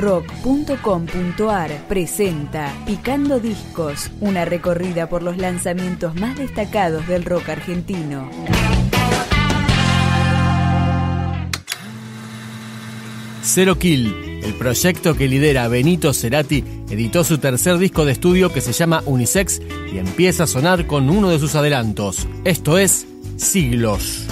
rock.com.ar presenta Picando Discos, una recorrida por los lanzamientos más destacados del rock argentino. Zero Kill, el proyecto que lidera Benito Cerati, editó su tercer disco de estudio que se llama Unisex y empieza a sonar con uno de sus adelantos. Esto es Siglos.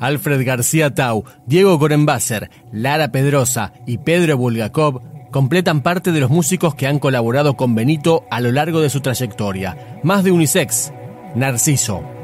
Alfred García Tau, Diego Gorenbasser, Lara Pedrosa y Pedro Bulgakov completan parte de los músicos que han colaborado con Benito a lo largo de su trayectoria. Más de unisex, Narciso.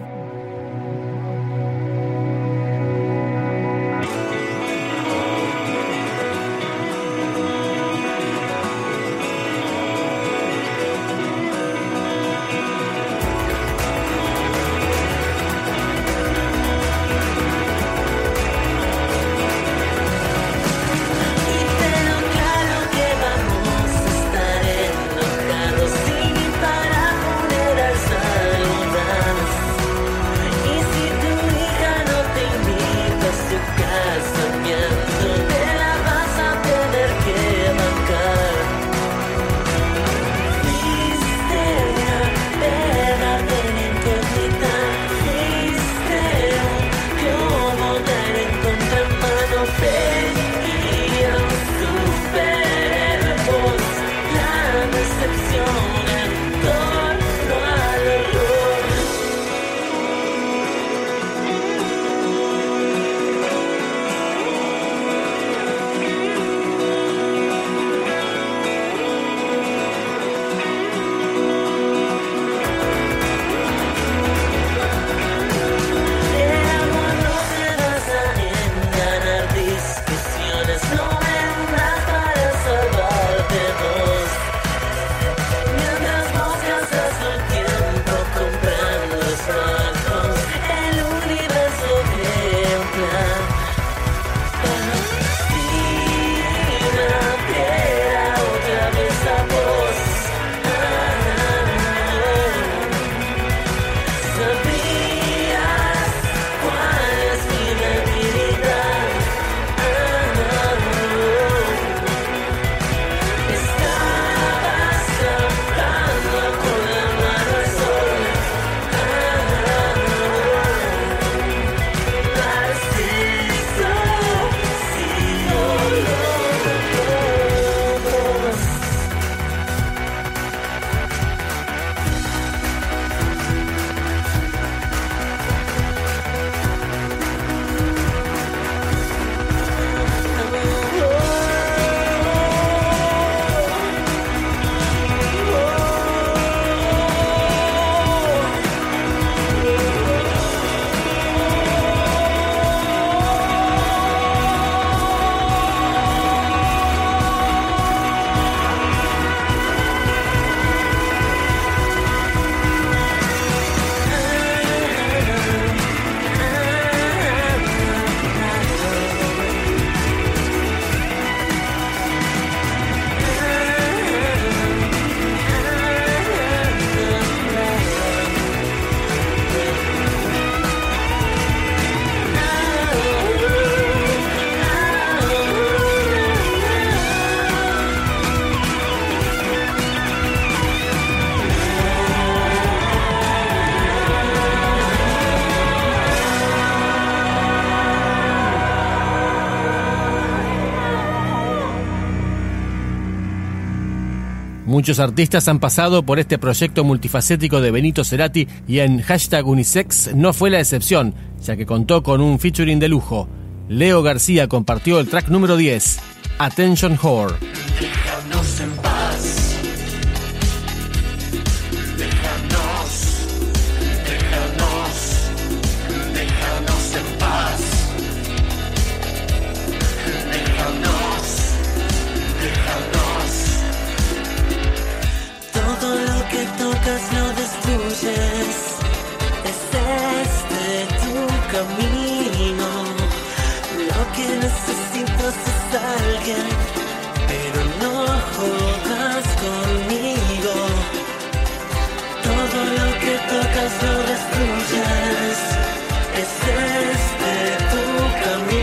Muchos artistas han pasado por este proyecto multifacético de Benito Cerati y en hashtag Unisex no fue la excepción, ya que contó con un featuring de lujo. Leo García compartió el track número 10, Attention Whore. camino. Lo que necesitas es alguien, pero no jodas conmigo. Todo lo que tocas lo destruyes. Es este tu camino.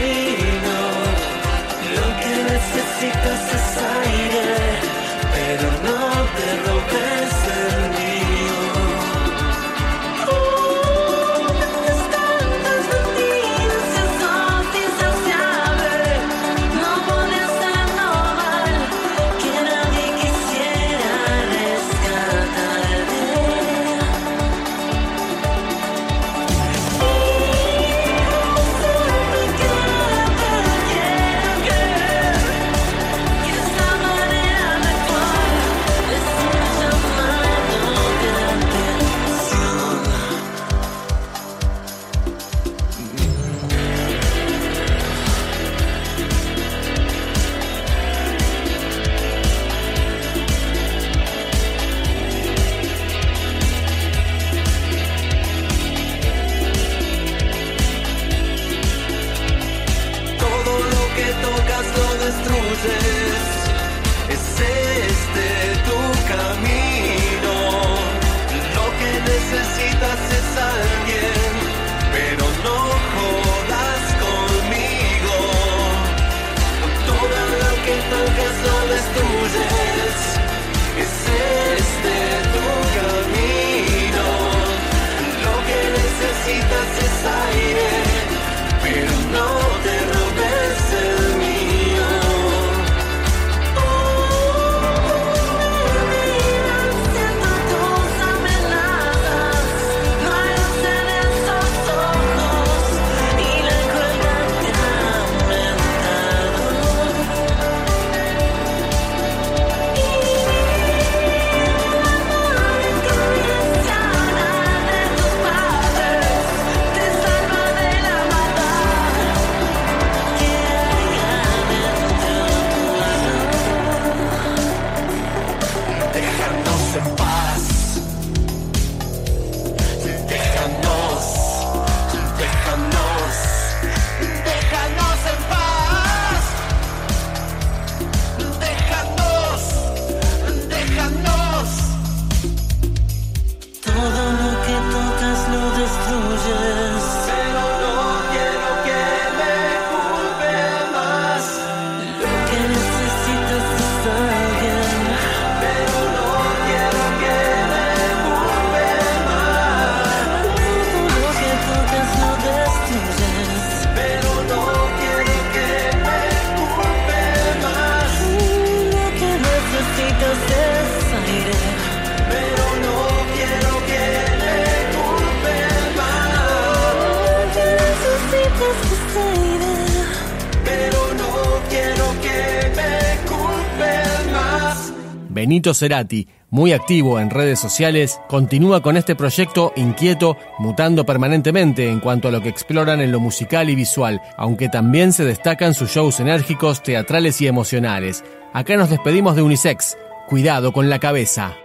Benito Cerati, muy activo en redes sociales, continúa con este proyecto inquieto, mutando permanentemente en cuanto a lo que exploran en lo musical y visual, aunque también se destacan sus shows enérgicos, teatrales y emocionales. Acá nos despedimos de Unisex. Cuidado con la cabeza.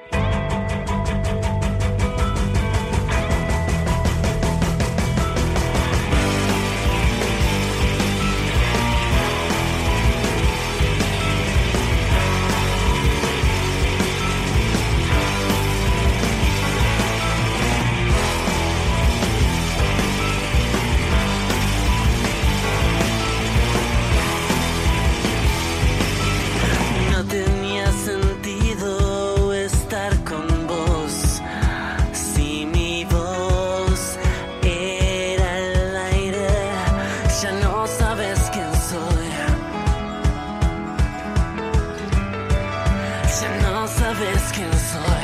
National Service Council